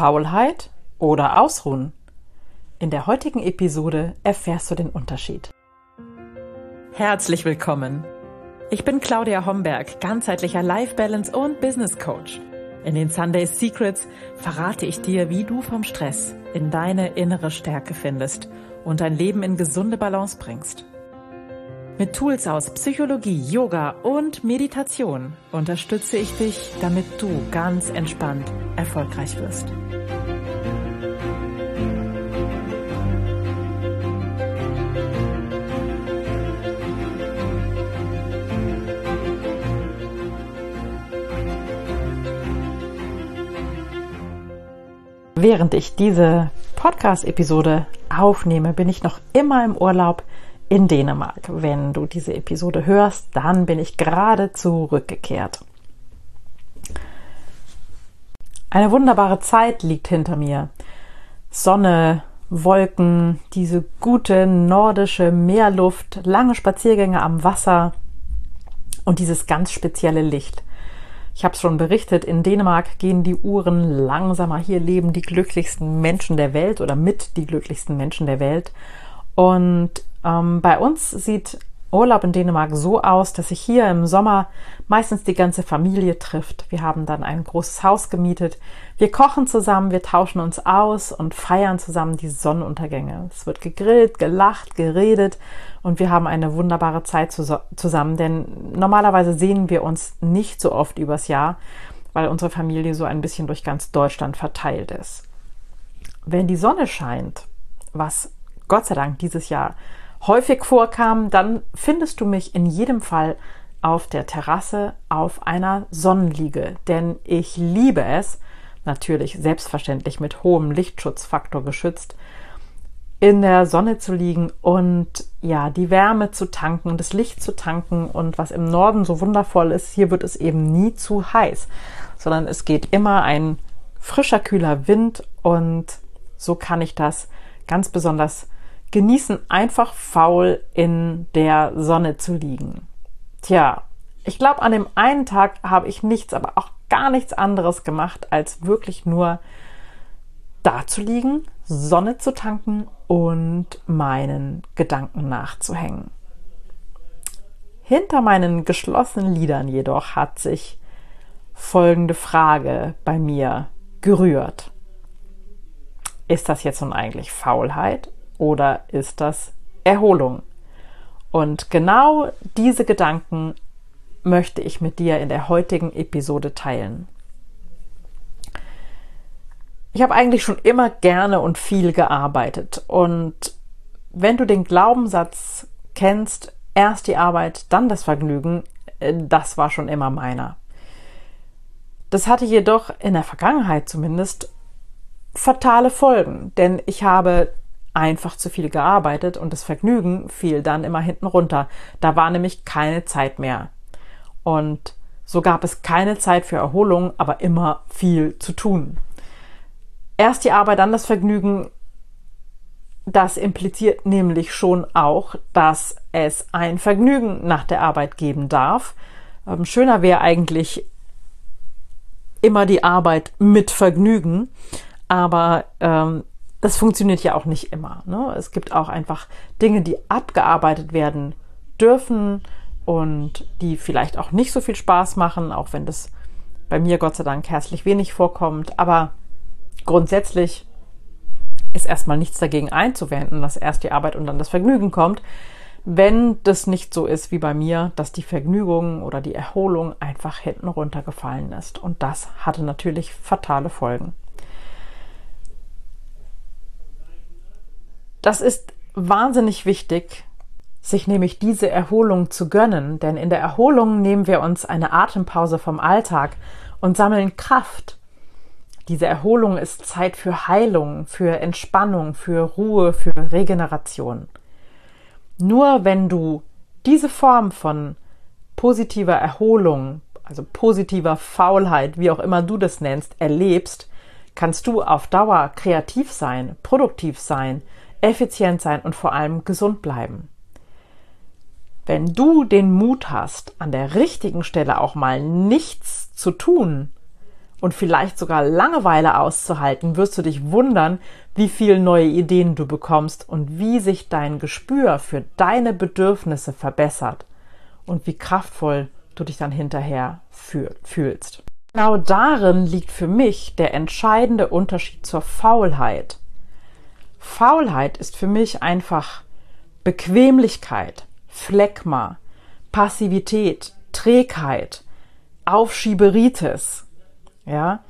Faulheit oder Ausruhen? In der heutigen Episode erfährst du den Unterschied. Herzlich willkommen. Ich bin Claudia Homberg, ganzheitlicher Life Balance und Business Coach. In den Sunday Secrets verrate ich dir, wie du vom Stress in deine innere Stärke findest und dein Leben in gesunde Balance bringst. Mit Tools aus Psychologie, Yoga und Meditation unterstütze ich dich, damit du ganz entspannt erfolgreich wirst. Während ich diese Podcast-Episode aufnehme, bin ich noch immer im Urlaub in Dänemark. Wenn du diese Episode hörst, dann bin ich gerade zurückgekehrt. Eine wunderbare Zeit liegt hinter mir. Sonne, Wolken, diese gute nordische Meerluft, lange Spaziergänge am Wasser und dieses ganz spezielle Licht. Ich habe es schon berichtet, in Dänemark gehen die Uhren langsamer. Hier leben die glücklichsten Menschen der Welt oder mit die glücklichsten Menschen der Welt. Und ähm, bei uns sieht Urlaub in Dänemark so aus, dass sich hier im Sommer meistens die ganze Familie trifft. Wir haben dann ein großes Haus gemietet. Wir kochen zusammen, wir tauschen uns aus und feiern zusammen die Sonnenuntergänge. Es wird gegrillt, gelacht, geredet und wir haben eine wunderbare Zeit zusammen, denn normalerweise sehen wir uns nicht so oft übers Jahr, weil unsere Familie so ein bisschen durch ganz Deutschland verteilt ist. Wenn die Sonne scheint, was Gott sei Dank dieses Jahr häufig vorkam, dann findest du mich in jedem Fall auf der Terrasse auf einer Sonnenliege, denn ich liebe es, natürlich selbstverständlich mit hohem Lichtschutzfaktor geschützt, in der Sonne zu liegen und ja, die Wärme zu tanken, das Licht zu tanken und was im Norden so wundervoll ist, hier wird es eben nie zu heiß, sondern es geht immer ein frischer, kühler Wind und so kann ich das ganz besonders genießen, einfach faul in der Sonne zu liegen. Tja, ich glaube, an dem einen Tag habe ich nichts, aber auch gar nichts anderes gemacht, als wirklich nur da zu liegen, Sonne zu tanken und meinen Gedanken nachzuhängen. Hinter meinen geschlossenen Lidern jedoch hat sich folgende Frage bei mir gerührt. Ist das jetzt nun eigentlich Faulheit oder ist das Erholung? Und genau diese Gedanken möchte ich mit dir in der heutigen Episode teilen. Ich habe eigentlich schon immer gerne und viel gearbeitet. Und wenn du den Glaubenssatz kennst, erst die Arbeit, dann das Vergnügen, äh, das war schon immer meiner. Das hatte jedoch in der Vergangenheit zumindest fatale Folgen, denn ich habe einfach zu viel gearbeitet und das Vergnügen fiel dann immer hinten runter. Da war nämlich keine Zeit mehr. Und so gab es keine Zeit für Erholung, aber immer viel zu tun. Erst die Arbeit, dann das Vergnügen, das impliziert nämlich schon auch, dass es ein Vergnügen nach der Arbeit geben darf. Ähm, schöner wäre eigentlich immer die Arbeit mit Vergnügen, aber ähm, das funktioniert ja auch nicht immer. Ne? Es gibt auch einfach Dinge, die abgearbeitet werden dürfen und die vielleicht auch nicht so viel Spaß machen, auch wenn das bei mir Gott sei Dank herzlich wenig vorkommt. Aber grundsätzlich ist erstmal nichts dagegen einzuwenden, dass erst die Arbeit und dann das Vergnügen kommt. Wenn das nicht so ist wie bei mir, dass die Vergnügung oder die Erholung einfach hinten runtergefallen ist. Und das hatte natürlich fatale Folgen. Das ist wahnsinnig wichtig, sich nämlich diese Erholung zu gönnen, denn in der Erholung nehmen wir uns eine Atempause vom Alltag und sammeln Kraft. Diese Erholung ist Zeit für Heilung, für Entspannung, für Ruhe, für Regeneration. Nur wenn du diese Form von positiver Erholung, also positiver Faulheit, wie auch immer du das nennst, erlebst, kannst du auf Dauer kreativ sein, produktiv sein, effizient sein und vor allem gesund bleiben. Wenn du den Mut hast, an der richtigen Stelle auch mal nichts zu tun und vielleicht sogar Langeweile auszuhalten, wirst du dich wundern, wie viele neue Ideen du bekommst und wie sich dein Gespür für deine Bedürfnisse verbessert und wie kraftvoll du dich dann hinterher fühlst. Genau darin liegt für mich der entscheidende Unterschied zur Faulheit. Faulheit ist für mich einfach Bequemlichkeit, Phlegma, Passivität, Trägheit, Aufschieberitis. Ja,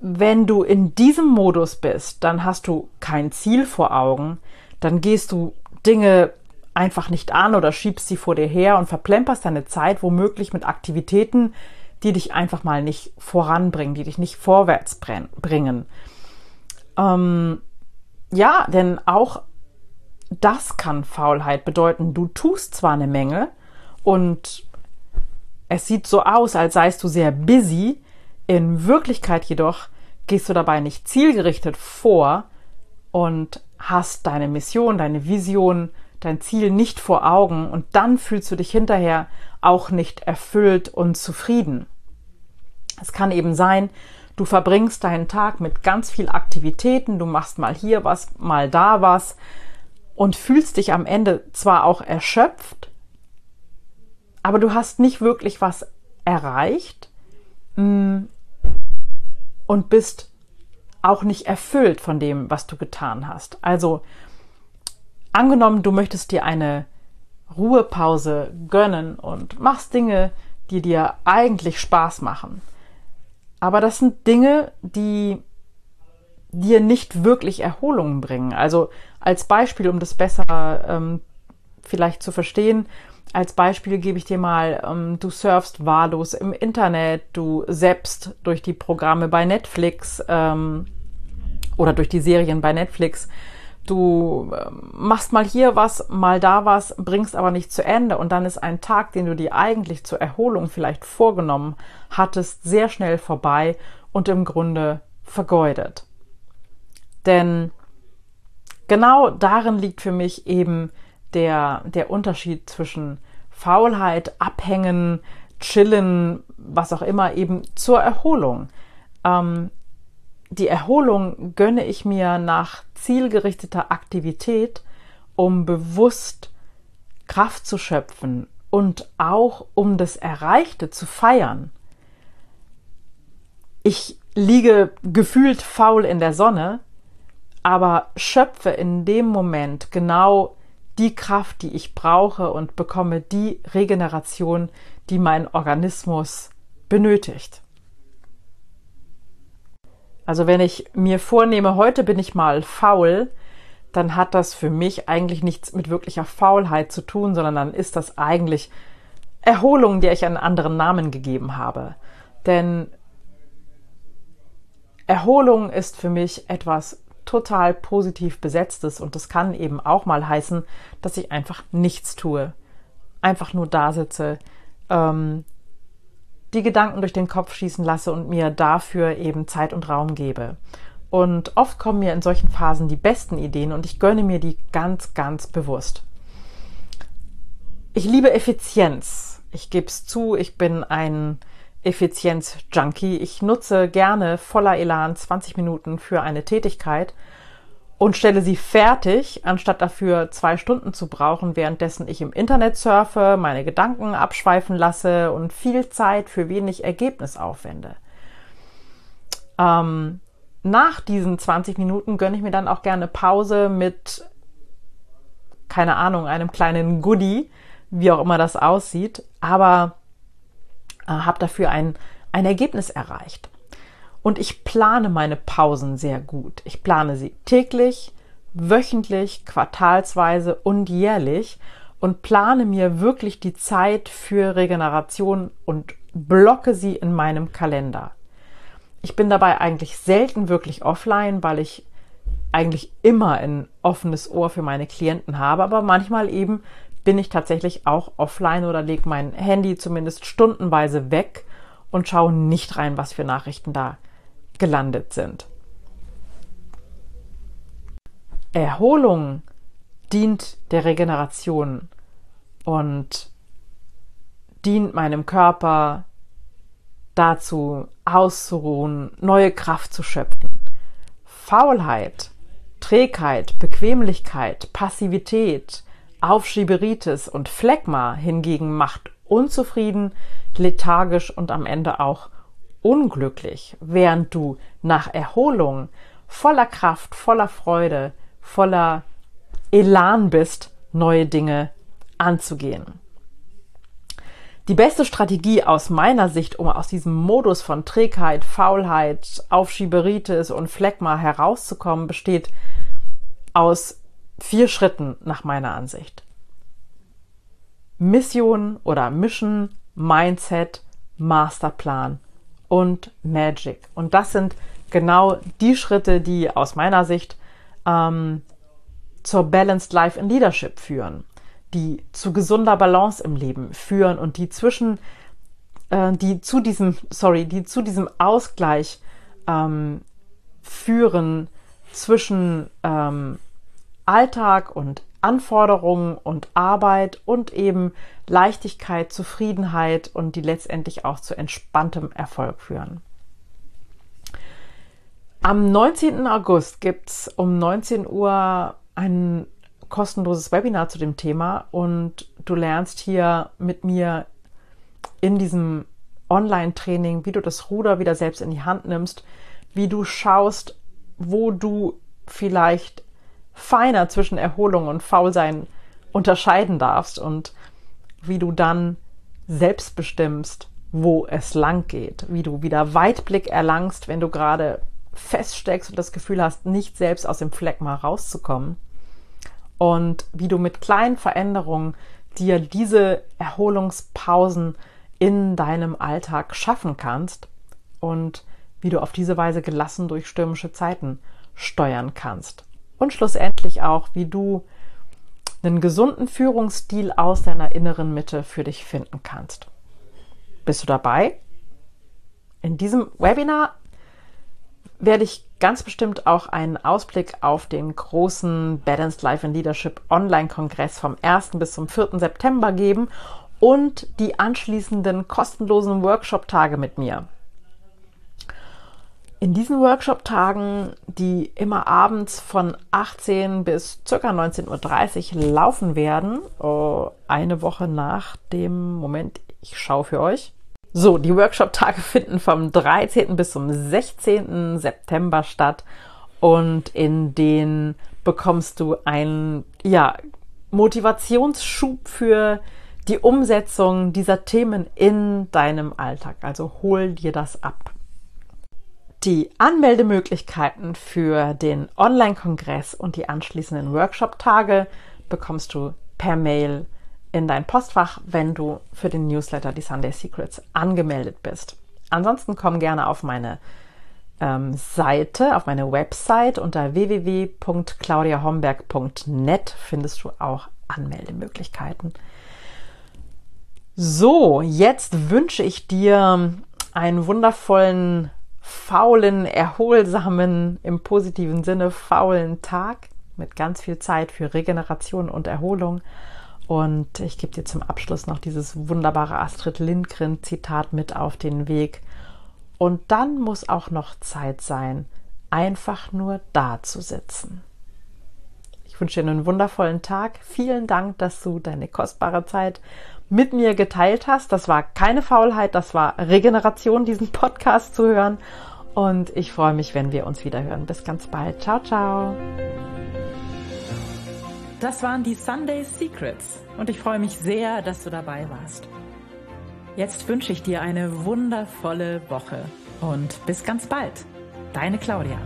wenn du in diesem Modus bist, dann hast du kein Ziel vor Augen, dann gehst du Dinge einfach nicht an oder schiebst sie vor dir her und verplemperst deine Zeit womöglich mit Aktivitäten, die dich einfach mal nicht voranbringen, die dich nicht vorwärts bringen. Ähm, ja, denn auch das kann Faulheit bedeuten. Du tust zwar eine Menge und es sieht so aus, als seist du sehr busy, in Wirklichkeit jedoch gehst du dabei nicht zielgerichtet vor und hast deine Mission, deine Vision, dein Ziel nicht vor Augen und dann fühlst du dich hinterher auch nicht erfüllt und zufrieden. Es kann eben sein, du verbringst deinen Tag mit ganz viel Aktivitäten, du machst mal hier was, mal da was und fühlst dich am Ende zwar auch erschöpft, aber du hast nicht wirklich was erreicht mm, und bist auch nicht erfüllt von dem, was du getan hast. Also angenommen, du möchtest dir eine Ruhepause gönnen und machst Dinge, die dir eigentlich Spaß machen. Aber das sind Dinge, die dir nicht wirklich Erholung bringen. Also als Beispiel, um das besser ähm, vielleicht zu verstehen, als Beispiel gebe ich dir mal, ähm, du surfst wahllos im Internet, du selbst durch die Programme bei Netflix ähm, oder durch die Serien bei Netflix. Du äh, machst mal hier was, mal da was, bringst aber nicht zu Ende und dann ist ein Tag, den du dir eigentlich zur Erholung vielleicht vorgenommen hattest, sehr schnell vorbei und im Grunde vergeudet. Denn genau darin liegt für mich eben der, der Unterschied zwischen Faulheit, Abhängen, Chillen, was auch immer, eben zur Erholung. Ähm, die Erholung gönne ich mir nach zielgerichteter Aktivität, um bewusst Kraft zu schöpfen und auch um das Erreichte zu feiern. Ich liege gefühlt faul in der Sonne, aber schöpfe in dem Moment genau die Kraft, die ich brauche und bekomme die Regeneration, die mein Organismus benötigt. Also wenn ich mir vornehme, heute bin ich mal faul, dann hat das für mich eigentlich nichts mit wirklicher Faulheit zu tun, sondern dann ist das eigentlich Erholung, der ich einen anderen Namen gegeben habe. Denn Erholung ist für mich etwas total positiv besetzt ist. Und das kann eben auch mal heißen, dass ich einfach nichts tue. Einfach nur da sitze, ähm, die Gedanken durch den Kopf schießen lasse und mir dafür eben Zeit und Raum gebe. Und oft kommen mir in solchen Phasen die besten Ideen und ich gönne mir die ganz, ganz bewusst. Ich liebe Effizienz. Ich gebe es zu, ich bin ein Effizienz-Junkie. Ich nutze gerne voller Elan 20 Minuten für eine Tätigkeit und stelle sie fertig, anstatt dafür zwei Stunden zu brauchen, währenddessen ich im Internet surfe, meine Gedanken abschweifen lasse und viel Zeit für wenig Ergebnis aufwende. Ähm, nach diesen 20 Minuten gönne ich mir dann auch gerne Pause mit, keine Ahnung, einem kleinen Goodie, wie auch immer das aussieht. Aber äh, habe dafür ein, ein Ergebnis erreicht. Und ich plane meine Pausen sehr gut. Ich plane sie täglich, wöchentlich, quartalsweise und jährlich und plane mir wirklich die Zeit für Regeneration und blocke sie in meinem Kalender. Ich bin dabei eigentlich selten wirklich offline, weil ich eigentlich immer ein offenes Ohr für meine Klienten habe, aber manchmal eben bin ich tatsächlich auch offline oder lege mein Handy zumindest stundenweise weg und schaue nicht rein, was für Nachrichten da gelandet sind. Erholung dient der Regeneration und dient meinem Körper dazu auszuruhen, neue Kraft zu schöpfen. Faulheit, Trägheit, Bequemlichkeit, Passivität, Aufschieberitis und Phlegma hingegen macht unzufrieden, lethargisch und am Ende auch unglücklich, während du nach Erholung voller Kraft, voller Freude, voller Elan bist, neue Dinge anzugehen. Die beste Strategie aus meiner Sicht, um aus diesem Modus von Trägheit, Faulheit, Aufschieberitis und Phlegma herauszukommen, besteht aus vier Schritten nach meiner Ansicht. Mission oder Mission, Mindset, Masterplan und Magic. Und das sind genau die Schritte, die aus meiner Sicht ähm, zur Balanced Life in Leadership führen, die zu gesunder Balance im Leben führen und die zwischen, äh, die zu diesem, sorry, die zu diesem Ausgleich ähm, führen zwischen ähm, Alltag und Anforderungen und Arbeit und eben Leichtigkeit, Zufriedenheit und die letztendlich auch zu entspanntem Erfolg führen. Am 19. August gibt es um 19 Uhr ein kostenloses Webinar zu dem Thema und du lernst hier mit mir in diesem Online-Training, wie du das Ruder wieder selbst in die Hand nimmst, wie du schaust, wo du vielleicht feiner zwischen Erholung und Faulsein unterscheiden darfst und wie du dann selbst bestimmst, wo es lang geht, wie du wieder Weitblick erlangst, wenn du gerade feststeckst und das Gefühl hast, nicht selbst aus dem Fleck mal rauszukommen und wie du mit kleinen Veränderungen dir diese Erholungspausen in deinem Alltag schaffen kannst und wie du auf diese Weise gelassen durch stürmische Zeiten steuern kannst. Und schlussendlich auch, wie du einen gesunden Führungsstil aus deiner inneren Mitte für dich finden kannst. Bist du dabei? In diesem Webinar werde ich ganz bestimmt auch einen Ausblick auf den großen Balanced Life and Leadership Online-Kongress vom 1. bis zum 4. September geben und die anschließenden kostenlosen Workshop-Tage mit mir. In diesen Workshop-Tagen, die immer abends von 18 bis ca. 19.30 Uhr laufen werden, oh, eine Woche nach dem Moment, ich schaue für euch, so, die Workshop-Tage finden vom 13. bis zum 16. September statt und in denen bekommst du einen ja, Motivationsschub für die Umsetzung dieser Themen in deinem Alltag. Also hol dir das ab. Die Anmeldemöglichkeiten für den Online-Kongress und die anschließenden Workshop-Tage bekommst du per Mail in dein Postfach, wenn du für den Newsletter die Sunday Secrets angemeldet bist. Ansonsten komm gerne auf meine ähm, Seite, auf meine Website unter www.claudiahomberg.net findest du auch Anmeldemöglichkeiten. So, jetzt wünsche ich dir einen wundervollen, faulen, erholsamen, im positiven Sinne faulen Tag mit ganz viel Zeit für Regeneration und Erholung und ich gebe dir zum Abschluss noch dieses wunderbare Astrid Lindgren-Zitat mit auf den Weg. Und dann muss auch noch Zeit sein, einfach nur da zu sitzen. Ich wünsche dir einen wundervollen Tag. Vielen Dank, dass du deine kostbare Zeit mit mir geteilt hast. Das war keine Faulheit, das war Regeneration, diesen Podcast zu hören. Und ich freue mich, wenn wir uns wieder hören. Bis ganz bald. Ciao, ciao. Das waren die Sunday Secrets und ich freue mich sehr, dass du dabei warst. Jetzt wünsche ich dir eine wundervolle Woche und bis ganz bald. Deine Claudia.